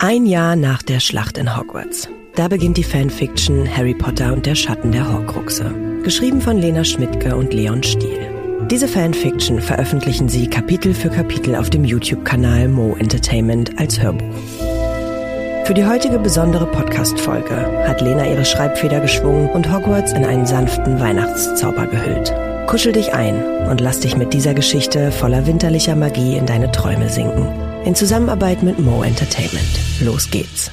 Ein Jahr nach der Schlacht in Hogwarts. Da beginnt die Fanfiction Harry Potter und der Schatten der Horcruxe. Geschrieben von Lena Schmidtke und Leon Stiel. Diese Fanfiction veröffentlichen sie Kapitel für Kapitel auf dem YouTube-Kanal Mo Entertainment als Hörbuch. Für die heutige besondere Podcast-Folge hat Lena ihre Schreibfeder geschwungen und Hogwarts in einen sanften Weihnachtszauber gehüllt. Kuschel dich ein und lass dich mit dieser Geschichte voller winterlicher Magie in deine Träume sinken. In Zusammenarbeit mit Mo Entertainment. Los geht's.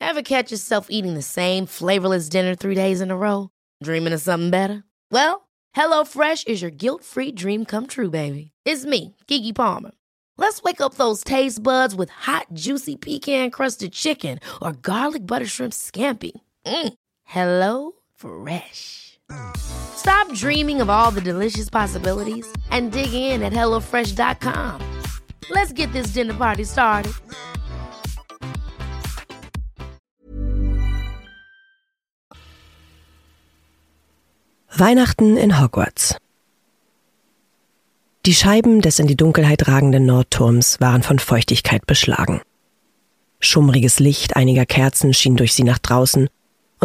Ever catch yourself eating the same flavorless dinner three days in a row? Dreaming of something better? Well, HelloFresh is your guilt-free dream come true, baby. It's me, Kiki Palmer. Let's wake up those taste buds with hot, juicy pecan crusted chicken or garlic butter shrimp scampi. Mm. Hello Fresh. Stop dreaming of all the delicious possibilities and dig in at HelloFresh.com. Let's get this dinner party started. Weihnachten in Hogwarts. Die Scheiben des in die Dunkelheit ragenden Nordturms waren von Feuchtigkeit beschlagen. Schummriges Licht einiger Kerzen schien durch sie nach draußen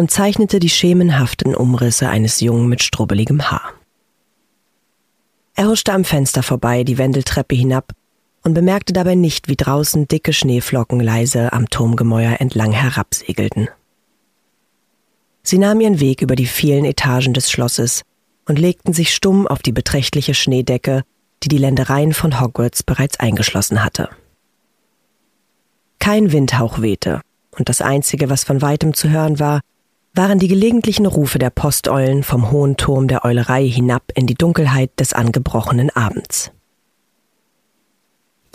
und zeichnete die schemenhaften Umrisse eines Jungen mit strubbeligem Haar. Er huschte am Fenster vorbei, die Wendeltreppe hinab und bemerkte dabei nicht, wie draußen dicke Schneeflocken leise am Turmgemäuer entlang herabsegelten. Sie nahmen ihren Weg über die vielen Etagen des Schlosses und legten sich stumm auf die beträchtliche Schneedecke, die die Ländereien von Hogwarts bereits eingeschlossen hatte. Kein Windhauch wehte, und das Einzige, was von weitem zu hören war, waren die gelegentlichen Rufe der Posteulen vom hohen Turm der Eulerei hinab in die Dunkelheit des angebrochenen Abends.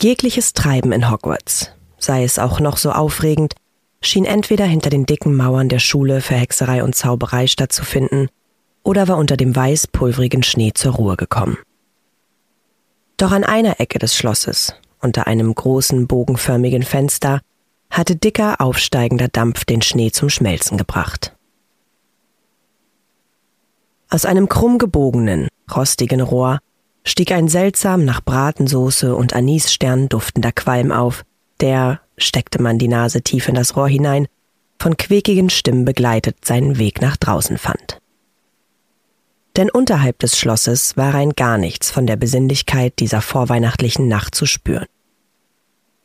Jegliches Treiben in Hogwarts, sei es auch noch so aufregend, schien entweder hinter den dicken Mauern der Schule für Hexerei und Zauberei stattzufinden oder war unter dem weiß-pulverigen Schnee zur Ruhe gekommen. Doch an einer Ecke des Schlosses, unter einem großen bogenförmigen Fenster, hatte dicker aufsteigender Dampf den Schnee zum Schmelzen gebracht. Aus einem krumm gebogenen, rostigen Rohr stieg ein seltsam nach Bratensoße und Anisstern duftender Qualm auf, der, steckte man die Nase tief in das Rohr hinein, von quäkigen Stimmen begleitet seinen Weg nach draußen fand. Denn unterhalb des Schlosses war rein gar nichts von der Besinnlichkeit dieser vorweihnachtlichen Nacht zu spüren.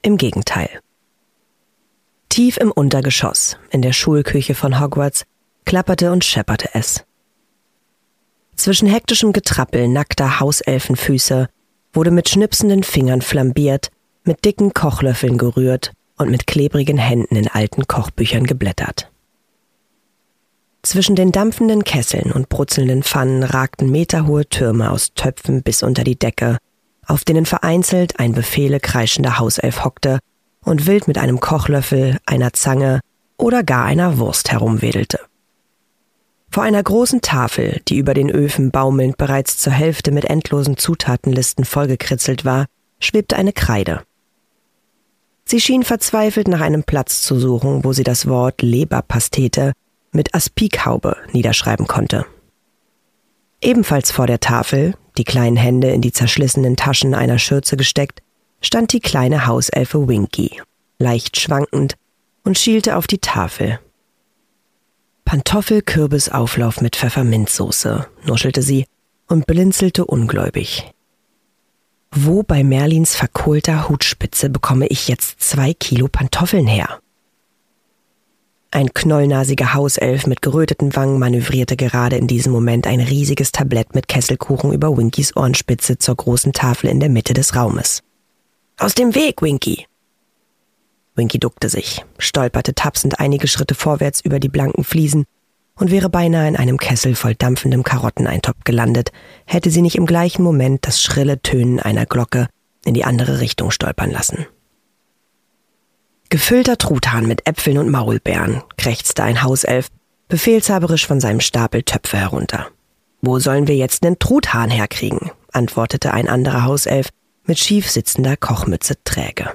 Im Gegenteil. Tief im Untergeschoss, in der Schulküche von Hogwarts, klapperte und schepperte es. Zwischen hektischem Getrappel nackter Hauselfenfüße wurde mit schnipsenden Fingern flambiert, mit dicken Kochlöffeln gerührt und mit klebrigen Händen in alten Kochbüchern geblättert. Zwischen den dampfenden Kesseln und brutzelnden Pfannen ragten meterhohe Türme aus Töpfen bis unter die Decke, auf denen vereinzelt ein Befehle kreischender Hauself hockte und wild mit einem Kochlöffel, einer Zange oder gar einer Wurst herumwedelte. Vor einer großen Tafel, die über den Öfen baumelnd bereits zur Hälfte mit endlosen Zutatenlisten vollgekritzelt war, schwebte eine Kreide. Sie schien verzweifelt nach einem Platz zu suchen, wo sie das Wort Leberpastete mit Aspikhaube niederschreiben konnte. Ebenfalls vor der Tafel, die kleinen Hände in die zerschlissenen Taschen einer Schürze gesteckt, stand die kleine Hauselfe Winky, leicht schwankend, und schielte auf die Tafel, Pantoffelkürbisauflauf mit Pfefferminzsoße, nuschelte sie und blinzelte ungläubig. Wo bei Merlins verkohlter Hutspitze bekomme ich jetzt zwei Kilo Pantoffeln her? Ein knollnasiger Hauself mit geröteten Wangen manövrierte gerade in diesem Moment ein riesiges Tablett mit Kesselkuchen über Winkys Ohrenspitze zur großen Tafel in der Mitte des Raumes. Aus dem Weg, Winky! Winky duckte sich, stolperte tapsend einige Schritte vorwärts über die blanken Fliesen und wäre beinahe in einem Kessel voll dampfendem Karotteneintopf gelandet, hätte sie nicht im gleichen Moment das schrille Tönen einer Glocke in die andere Richtung stolpern lassen. Gefüllter Truthahn mit Äpfeln und Maulbeeren, krächzte ein Hauself, befehlshaberisch von seinem Stapel Töpfe herunter. Wo sollen wir jetzt nen Truthahn herkriegen? antwortete ein anderer Hauself mit schief sitzender Kochmütze träge.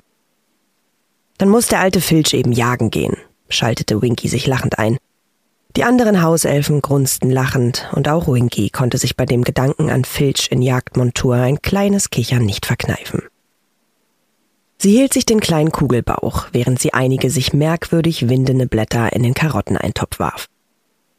Dann muss der alte Filch eben jagen gehen, schaltete Winky sich lachend ein. Die anderen Hauselfen grunzten lachend, und auch Winky konnte sich bei dem Gedanken an Filch in Jagdmontur ein kleines Kichern nicht verkneifen. Sie hielt sich den kleinen Kugelbauch, während sie einige sich merkwürdig windende Blätter in den Karotteneintopf warf.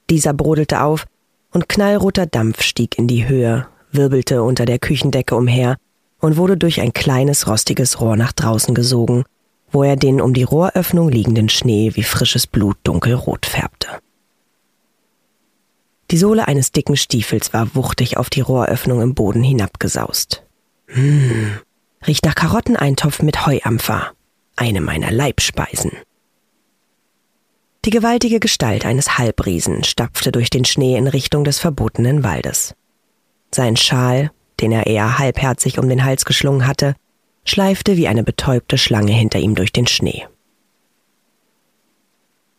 Dieser brodelte auf und knallroter Dampf stieg in die Höhe, wirbelte unter der Küchendecke umher und wurde durch ein kleines rostiges Rohr nach draußen gesogen, wo er den um die Rohröffnung liegenden Schnee wie frisches Blut dunkelrot färbte. Die Sohle eines dicken Stiefels war wuchtig auf die Rohröffnung im Boden hinabgesaust. Hm, riecht nach Karotteneintopf mit Heuampfer, eine meiner Leibspeisen. Die gewaltige Gestalt eines Halbriesen stapfte durch den Schnee in Richtung des verbotenen Waldes. Sein Schal, den er eher halbherzig um den Hals geschlungen hatte, schleifte wie eine betäubte Schlange hinter ihm durch den Schnee.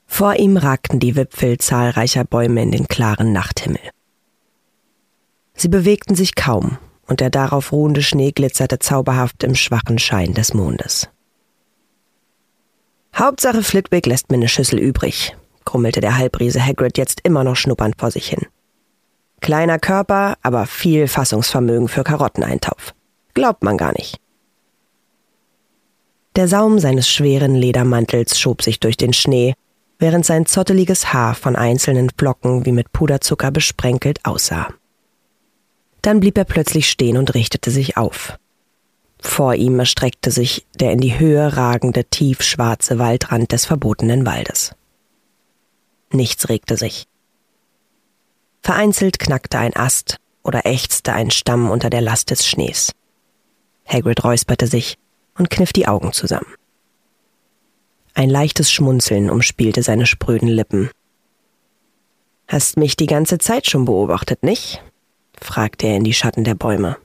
Vor ihm ragten die Wipfel zahlreicher Bäume in den klaren Nachthimmel. Sie bewegten sich kaum, und der darauf ruhende Schnee glitzerte zauberhaft im schwachen Schein des Mondes. Hauptsache Flitwick lässt mir eine Schüssel übrig, grummelte der Halbriese Hagrid jetzt immer noch schnuppernd vor sich hin. Kleiner Körper, aber viel Fassungsvermögen für Karotteneintopf. Glaubt man gar nicht. Der Saum seines schweren Ledermantels schob sich durch den Schnee, während sein zotteliges Haar von einzelnen Flocken wie mit Puderzucker besprenkelt aussah. Dann blieb er plötzlich stehen und richtete sich auf. Vor ihm erstreckte sich der in die Höhe ragende tiefschwarze Waldrand des verbotenen Waldes. Nichts regte sich. Vereinzelt knackte ein Ast oder ächzte ein Stamm unter der Last des Schnees. Hagrid räusperte sich und kniff die Augen zusammen. Ein leichtes Schmunzeln umspielte seine spröden Lippen. Hast mich die ganze Zeit schon beobachtet, nicht? fragte er in die Schatten der Bäume.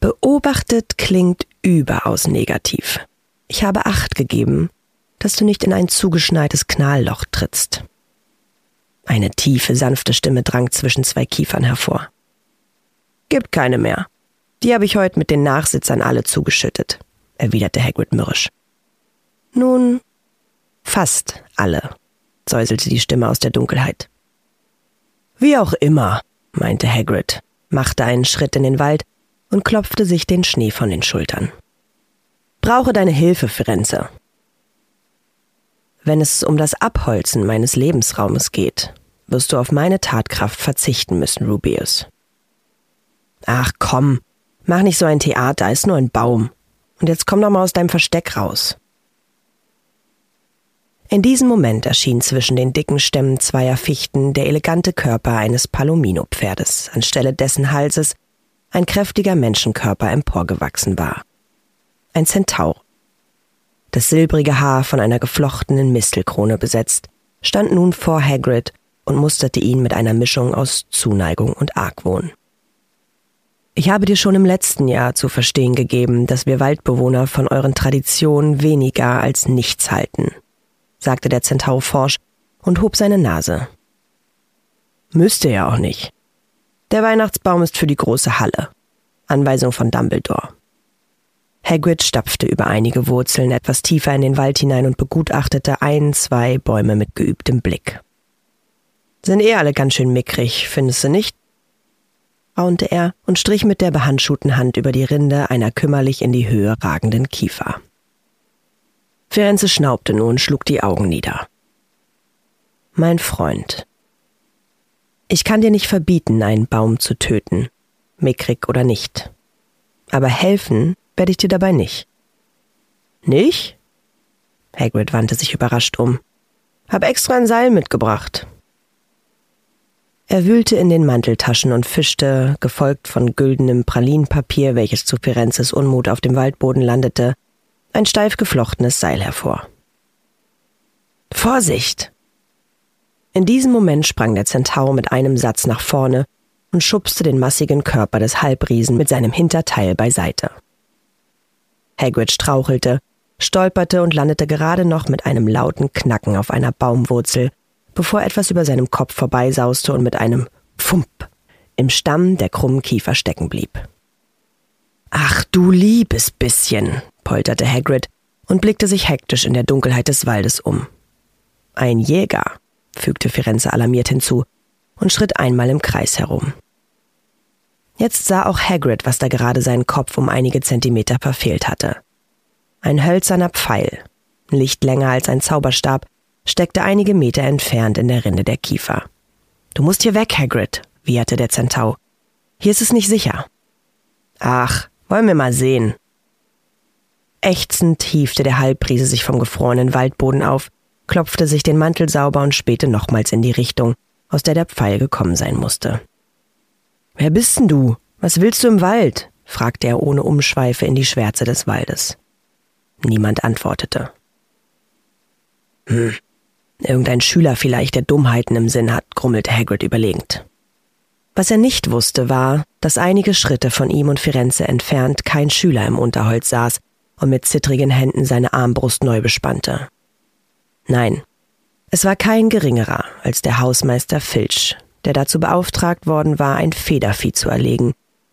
Beobachtet klingt überaus negativ. Ich habe Acht gegeben, dass du nicht in ein zugeschneites Knallloch trittst. Eine tiefe, sanfte Stimme drang zwischen zwei Kiefern hervor. Gibt keine mehr. Die habe ich heute mit den Nachsitzern alle zugeschüttet, erwiderte Hagrid mürrisch. Nun, fast alle, säuselte die Stimme aus der Dunkelheit. Wie auch immer, meinte Hagrid, machte einen Schritt in den Wald und klopfte sich den Schnee von den Schultern. Brauche deine Hilfe, Firenze. Wenn es um das Abholzen meines Lebensraumes geht, wirst du auf meine Tatkraft verzichten müssen, Rubeus. Ach komm, mach nicht so ein Theater, ist nur ein Baum. Und jetzt komm doch mal aus deinem Versteck raus. In diesem Moment erschien zwischen den dicken Stämmen zweier Fichten der elegante Körper eines Palomino-Pferdes, anstelle dessen Halses ein kräftiger Menschenkörper emporgewachsen war. Ein Zentaur, das silbrige Haar von einer geflochtenen Mistelkrone besetzt, stand nun vor Hagrid und musterte ihn mit einer Mischung aus Zuneigung und Argwohn. Ich habe dir schon im letzten Jahr zu verstehen gegeben, dass wir Waldbewohner von euren Traditionen weniger als nichts halten, sagte der Zentaur forsch und hob seine Nase. Müsste ja auch nicht. Der Weihnachtsbaum ist für die große Halle. Anweisung von Dumbledore. Hagrid stapfte über einige Wurzeln etwas tiefer in den Wald hinein und begutachtete ein, zwei Bäume mit geübtem Blick. Sind eh alle ganz schön mickrig, findest du nicht? Raunte er und strich mit der behandschuhten Hand über die Rinde einer kümmerlich in die Höhe ragenden Kiefer. Firenze schnaubte nun und schlug die Augen nieder. Mein Freund, ich kann dir nicht verbieten, einen Baum zu töten, mickrig oder nicht. Aber helfen werde ich dir dabei nicht. Nicht? Hagrid wandte sich überrascht um. Hab extra ein Seil mitgebracht. Er wühlte in den Manteltaschen und fischte, gefolgt von güldenem Pralinenpapier, welches zu Firenzes Unmut auf dem Waldboden landete, ein steif geflochtenes Seil hervor. Vorsicht! In diesem Moment sprang der Zentaur mit einem Satz nach vorne und schubste den massigen Körper des Halbriesen mit seinem Hinterteil beiseite. Hagrid strauchelte, stolperte und landete gerade noch mit einem lauten Knacken auf einer Baumwurzel, bevor etwas über seinem Kopf vorbeisauste und mit einem Pfump im Stamm der krummen Kiefer stecken blieb. Ach du liebes bisschen, polterte Hagrid und blickte sich hektisch in der Dunkelheit des Waldes um. Ein Jäger, fügte Firenze alarmiert hinzu und schritt einmal im Kreis herum. Jetzt sah auch Hagrid, was da gerade seinen Kopf um einige Zentimeter verfehlt hatte. Ein hölzerner Pfeil, nicht länger als ein Zauberstab, steckte einige Meter entfernt in der Rinde der Kiefer. Du musst hier weg, Hagrid, wieherte der Zentau. Hier ist es nicht sicher. Ach, wollen wir mal sehen. Ächzend hiefte der Halbpriese sich vom gefrorenen Waldboden auf, klopfte sich den Mantel sauber und spähte nochmals in die Richtung, aus der der Pfeil gekommen sein musste. Wer bist denn du? Was willst du im Wald? fragte er ohne Umschweife in die Schwärze des Waldes. Niemand antwortete. Hm, irgendein Schüler vielleicht, der Dummheiten im Sinn hat, grummelte Hagrid überlegend. Was er nicht wusste, war, dass einige Schritte von ihm und Firenze entfernt kein Schüler im Unterholz saß und mit zittrigen Händen seine Armbrust neu bespannte. Nein, es war kein geringerer als der Hausmeister Filch, der dazu beauftragt worden war, ein Federvieh zu erlegen,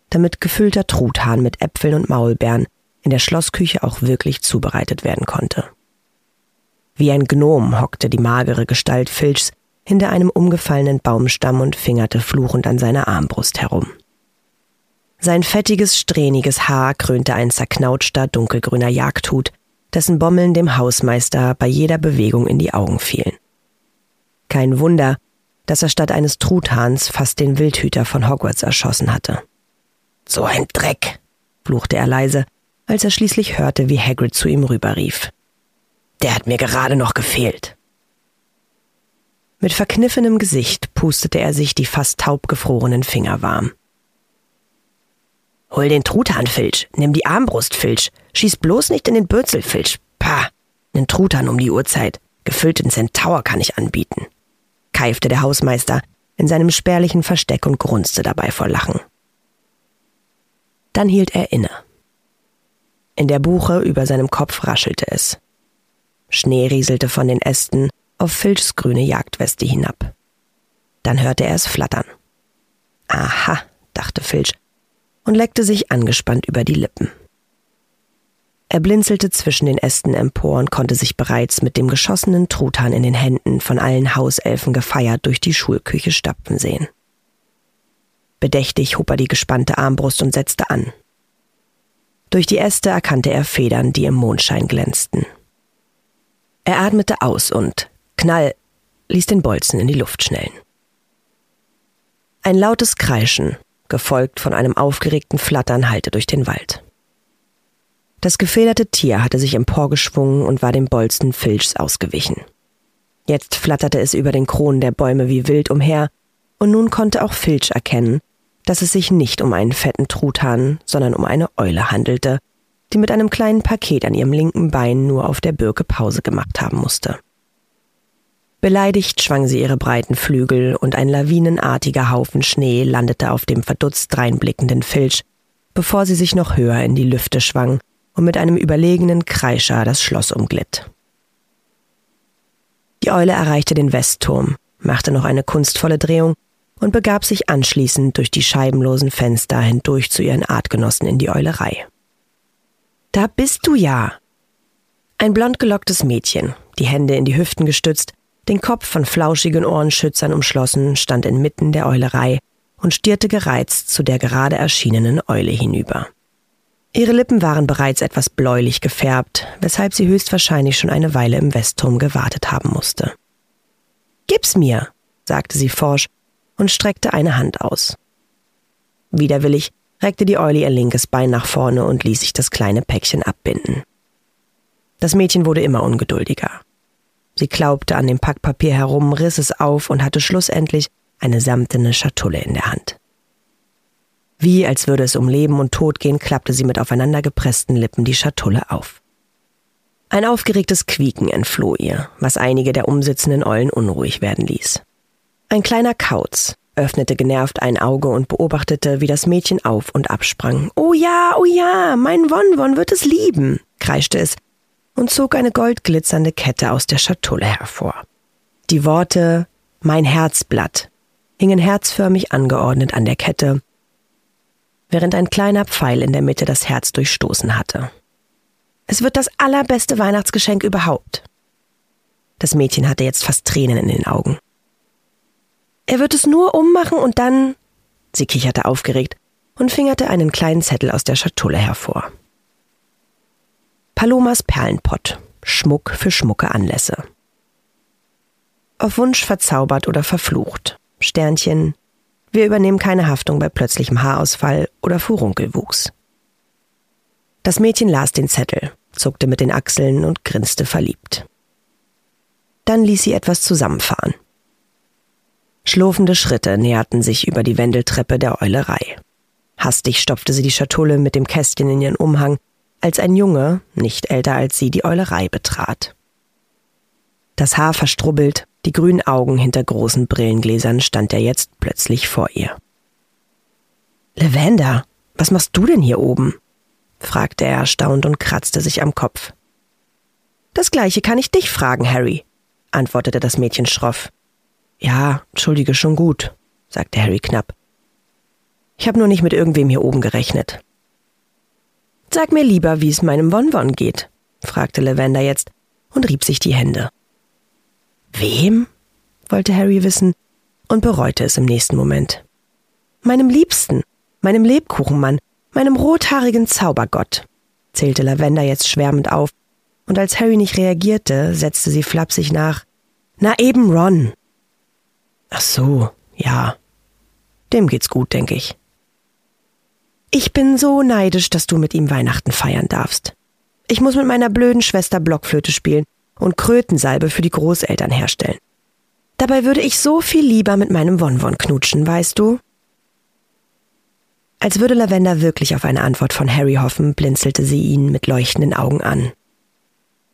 damit gefüllter Truthahn mit Äpfeln und Maulbeeren in der Schlossküche auch wirklich zubereitet werden konnte. Wie ein Gnom hockte die magere Gestalt Filchs hinter einem umgefallenen Baumstamm und fingerte fluchend an seiner Armbrust herum. Sein fettiges, strähniges Haar krönte ein zerknautschter, dunkelgrüner Jagdhut, dessen Bommeln dem Hausmeister bei jeder Bewegung in die Augen fielen. Kein Wunder, dass er statt eines Truthahns fast den Wildhüter von Hogwarts erschossen hatte. So ein Dreck, fluchte er leise, als er schließlich hörte, wie Hagrid zu ihm rüberrief. Der hat mir gerade noch gefehlt. Mit verkniffenem Gesicht pustete er sich die fast taub gefrorenen Finger warm. Hol den Truthahn, Filch. Nimm die Armbrust, Filch. Schieß bloß nicht in den Bürzel, Filch. Pah. Nen Truthahn um die Uhrzeit. Gefüllten Centaur kann ich anbieten. Keifte der Hausmeister in seinem spärlichen Versteck und grunzte dabei vor Lachen. Dann hielt er inne. In der Buche über seinem Kopf raschelte es. Schnee rieselte von den Ästen auf Filchs grüne Jagdweste hinab. Dann hörte er es flattern. Aha, dachte Filch und leckte sich angespannt über die Lippen. Er blinzelte zwischen den Ästen empor und konnte sich bereits mit dem geschossenen Truthahn in den Händen von allen Hauselfen gefeiert durch die Schulküche stapfen sehen. Bedächtig hob er die gespannte Armbrust und setzte an. Durch die Äste erkannte er Federn, die im Mondschein glänzten. Er atmete aus und, Knall, ließ den Bolzen in die Luft schnellen. Ein lautes Kreischen, gefolgt von einem aufgeregten Flattern, hallte durch den Wald. Das gefederte Tier hatte sich emporgeschwungen und war dem Bolzen Filchs ausgewichen. Jetzt flatterte es über den Kronen der Bäume wie wild umher, und nun konnte auch Filch erkennen, dass es sich nicht um einen fetten Truthahn, sondern um eine Eule handelte, die mit einem kleinen Paket an ihrem linken Bein nur auf der Birke Pause gemacht haben musste. Beleidigt schwang sie ihre breiten Flügel und ein lawinenartiger Haufen Schnee landete auf dem verdutzt dreinblickenden Filch, bevor sie sich noch höher in die Lüfte schwang und mit einem überlegenen Kreischer das Schloss umglitt. Die Eule erreichte den Westturm, machte noch eine kunstvolle Drehung und begab sich anschließend durch die scheibenlosen Fenster hindurch zu ihren Artgenossen in die Eulerei. Da bist du ja. Ein blond gelocktes Mädchen, die Hände in die Hüften gestützt, den Kopf von flauschigen Ohrenschützern umschlossen, stand inmitten der Eulerei und stierte gereizt zu der gerade erschienenen Eule hinüber. Ihre Lippen waren bereits etwas bläulich gefärbt, weshalb sie höchstwahrscheinlich schon eine Weile im Westturm gewartet haben musste. Gib's mir, sagte sie forsch und streckte eine Hand aus. Widerwillig reckte die Eule ihr linkes Bein nach vorne und ließ sich das kleine Päckchen abbinden. Das Mädchen wurde immer ungeduldiger. Sie klaubte an dem Packpapier herum, riss es auf und hatte schlussendlich eine samtene Schatulle in der Hand. Wie als würde es um Leben und Tod gehen, klappte sie mit aufeinandergepressten Lippen die Schatulle auf. Ein aufgeregtes Quieken entfloh ihr, was einige der umsitzenden Eulen unruhig werden ließ. Ein kleiner Kauz öffnete genervt ein Auge und beobachtete, wie das Mädchen auf und absprang. Oh ja, oh ja, mein Wonwon wird es lieben, kreischte es und zog eine goldglitzernde Kette aus der Schatulle hervor. Die Worte Mein Herzblatt hingen herzförmig angeordnet an der Kette, während ein kleiner Pfeil in der Mitte das Herz durchstoßen hatte. Es wird das allerbeste Weihnachtsgeschenk überhaupt. Das Mädchen hatte jetzt fast Tränen in den Augen. Er wird es nur ummachen und dann. Sie kicherte aufgeregt und fingerte einen kleinen Zettel aus der Schatulle hervor. Palomas Perlenpott. Schmuck für schmucke Anlässe. Auf Wunsch verzaubert oder verflucht. Sternchen. Wir übernehmen keine Haftung bei plötzlichem Haarausfall oder Furunkelwuchs. Das Mädchen las den Zettel, zuckte mit den Achseln und grinste verliebt. Dann ließ sie etwas zusammenfahren. Schlurfende Schritte näherten sich über die Wendeltreppe der Eulerei. Hastig stopfte sie die Schatulle mit dem Kästchen in ihren Umhang, als ein Junge, nicht älter als sie, die Eulerei betrat. Das Haar verstrubbelt, die grünen Augen hinter großen Brillengläsern stand er jetzt plötzlich vor ihr. Lavender, was machst du denn hier oben? fragte er erstaunt und kratzte sich am Kopf. Das gleiche kann ich dich fragen, Harry, antwortete das Mädchen schroff. Ja, entschuldige schon gut, sagte Harry knapp. Ich habe nur nicht mit irgendwem hier oben gerechnet. Sag mir lieber, wie es meinem Wonwon geht, fragte Lavender jetzt und rieb sich die Hände. Wem? wollte Harry wissen und bereute es im nächsten Moment. Meinem Liebsten, meinem Lebkuchenmann, meinem rothaarigen Zaubergott, zählte Lavender jetzt schwärmend auf, und als Harry nicht reagierte, setzte sie flapsig nach. Na eben Ron. Ach so, ja. Dem geht's gut, denke ich. Ich bin so neidisch, dass du mit ihm Weihnachten feiern darfst. Ich muss mit meiner blöden Schwester Blockflöte spielen und Krötensalbe für die Großeltern herstellen. Dabei würde ich so viel lieber mit meinem Wonwon knutschen, weißt du? Als würde Lavender wirklich auf eine Antwort von Harry hoffen, blinzelte sie ihn mit leuchtenden Augen an.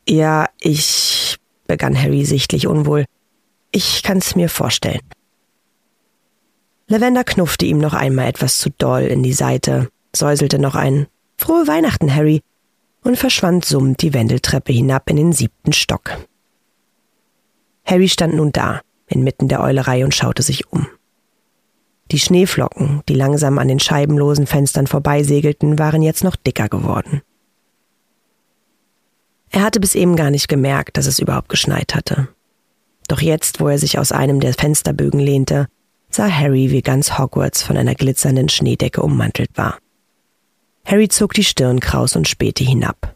Ja, ich, begann Harry sichtlich unwohl. Ich kann's mir vorstellen. Lavender knuffte ihm noch einmal etwas zu doll in die Seite, säuselte noch ein Frohe Weihnachten, Harry, und verschwand summend die Wendeltreppe hinab in den siebten Stock. Harry stand nun da, inmitten der Eulerei und schaute sich um. Die Schneeflocken, die langsam an den scheibenlosen Fenstern vorbeisegelten, waren jetzt noch dicker geworden. Er hatte bis eben gar nicht gemerkt, dass es überhaupt geschneit hatte. Doch jetzt, wo er sich aus einem der Fensterbögen lehnte, sah Harry, wie ganz Hogwarts von einer glitzernden Schneedecke ummantelt war. Harry zog die Stirn kraus und spähte hinab.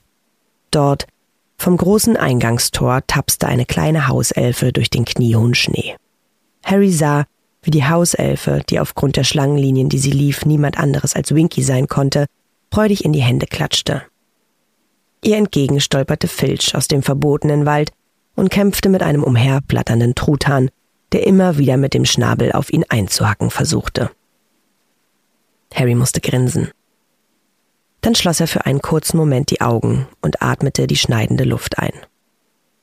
Dort, vom großen Eingangstor, tapste eine kleine Hauselfe durch den kniehohen Schnee. Harry sah, wie die Hauselfe, die aufgrund der Schlangenlinien, die sie lief, niemand anderes als Winky sein konnte, freudig in die Hände klatschte. Ihr entgegen stolperte Filch aus dem verbotenen Wald und kämpfte mit einem umherplatternden Truthahn, der immer wieder mit dem Schnabel auf ihn einzuhacken versuchte. Harry musste grinsen. Dann schloss er für einen kurzen Moment die Augen und atmete die schneidende Luft ein.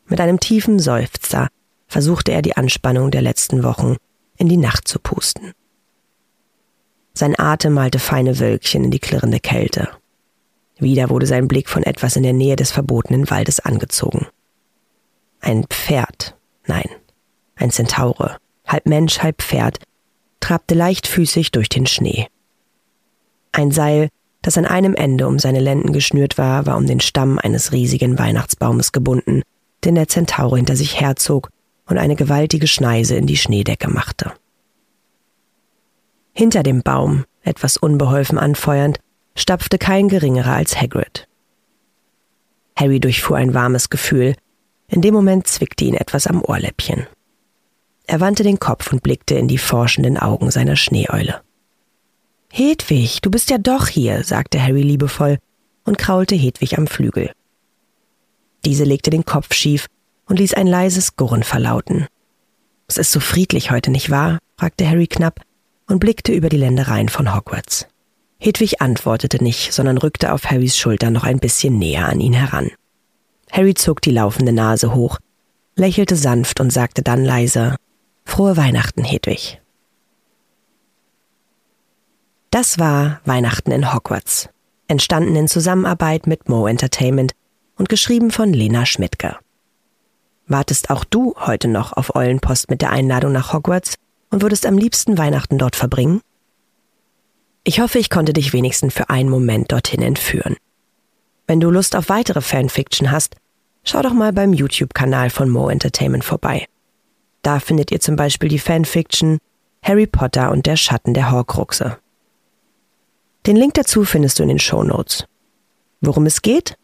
Mit einem tiefen Seufzer versuchte er die Anspannung der letzten Wochen in die Nacht zu pusten. Sein Atem malte feine Wölkchen in die klirrende Kälte. Wieder wurde sein Blick von etwas in der Nähe des verbotenen Waldes angezogen. Ein Pferd, nein, ein Zentaure, halb Mensch, halb Pferd, trabte leichtfüßig durch den Schnee. Ein Seil, das an einem Ende um seine Lenden geschnürt war, war um den Stamm eines riesigen Weihnachtsbaumes gebunden, den der Zentaure hinter sich herzog und eine gewaltige Schneise in die Schneedecke machte. Hinter dem Baum, etwas unbeholfen anfeuernd, stapfte kein geringerer als Hagrid. Harry durchfuhr ein warmes Gefühl, in dem Moment zwickte ihn etwas am Ohrläppchen. Er wandte den Kopf und blickte in die forschenden Augen seiner Schneeeule. Hedwig, du bist ja doch hier, sagte Harry liebevoll und kraulte Hedwig am Flügel. Diese legte den Kopf schief und ließ ein leises Gurren verlauten. Es ist so friedlich heute, nicht wahr? fragte Harry knapp und blickte über die Ländereien von Hogwarts. Hedwig antwortete nicht, sondern rückte auf Harrys Schulter noch ein bisschen näher an ihn heran. Harry zog die laufende Nase hoch, lächelte sanft und sagte dann leise Frohe Weihnachten, Hedwig. Das war Weihnachten in Hogwarts, entstanden in Zusammenarbeit mit Mo Entertainment und geschrieben von Lena Schmidtke. Wartest auch du heute noch auf Eulenpost mit der Einladung nach Hogwarts und würdest am liebsten Weihnachten dort verbringen? Ich hoffe, ich konnte dich wenigstens für einen Moment dorthin entführen. Wenn du Lust auf weitere Fanfiction hast, schau doch mal beim YouTube-Kanal von Mo Entertainment vorbei. Da findet ihr zum Beispiel die Fanfiction Harry Potter und der Schatten der Horcruxe. Den Link dazu findest du in den Show Notes. Worum es geht?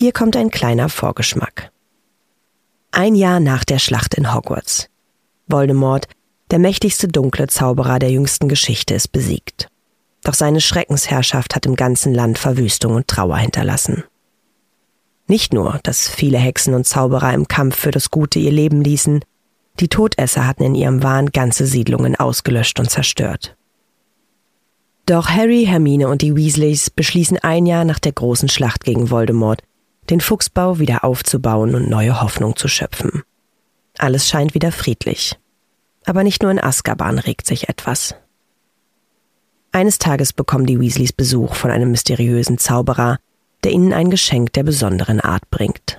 Hier kommt ein kleiner Vorgeschmack. Ein Jahr nach der Schlacht in Hogwarts. Voldemort, der mächtigste dunkle Zauberer der jüngsten Geschichte, ist besiegt. Doch seine Schreckensherrschaft hat im ganzen Land Verwüstung und Trauer hinterlassen. Nicht nur, dass viele Hexen und Zauberer im Kampf für das Gute ihr Leben ließen, die Todesser hatten in ihrem Wahn ganze Siedlungen ausgelöscht und zerstört. Doch Harry, Hermine und die Weasleys beschließen ein Jahr nach der großen Schlacht gegen Voldemort, den Fuchsbau wieder aufzubauen und neue Hoffnung zu schöpfen. Alles scheint wieder friedlich. Aber nicht nur in Azkaban regt sich etwas. Eines Tages bekommen die Weasleys Besuch von einem mysteriösen Zauberer, der ihnen ein Geschenk der besonderen Art bringt.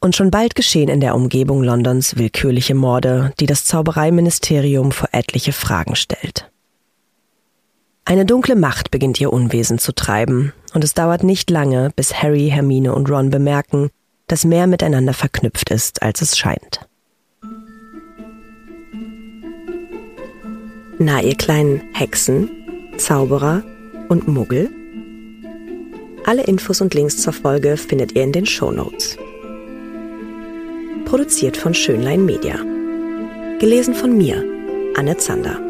Und schon bald geschehen in der Umgebung Londons willkürliche Morde, die das Zaubereiministerium vor etliche Fragen stellt. Eine dunkle Macht beginnt ihr Unwesen zu treiben, und es dauert nicht lange, bis Harry, Hermine und Ron bemerken, dass mehr miteinander verknüpft ist, als es scheint. Na, ihr kleinen Hexen, Zauberer und Muggel? Alle Infos und Links zur Folge findet ihr in den Show Notes. Produziert von Schönlein Media. Gelesen von mir, Anne Zander.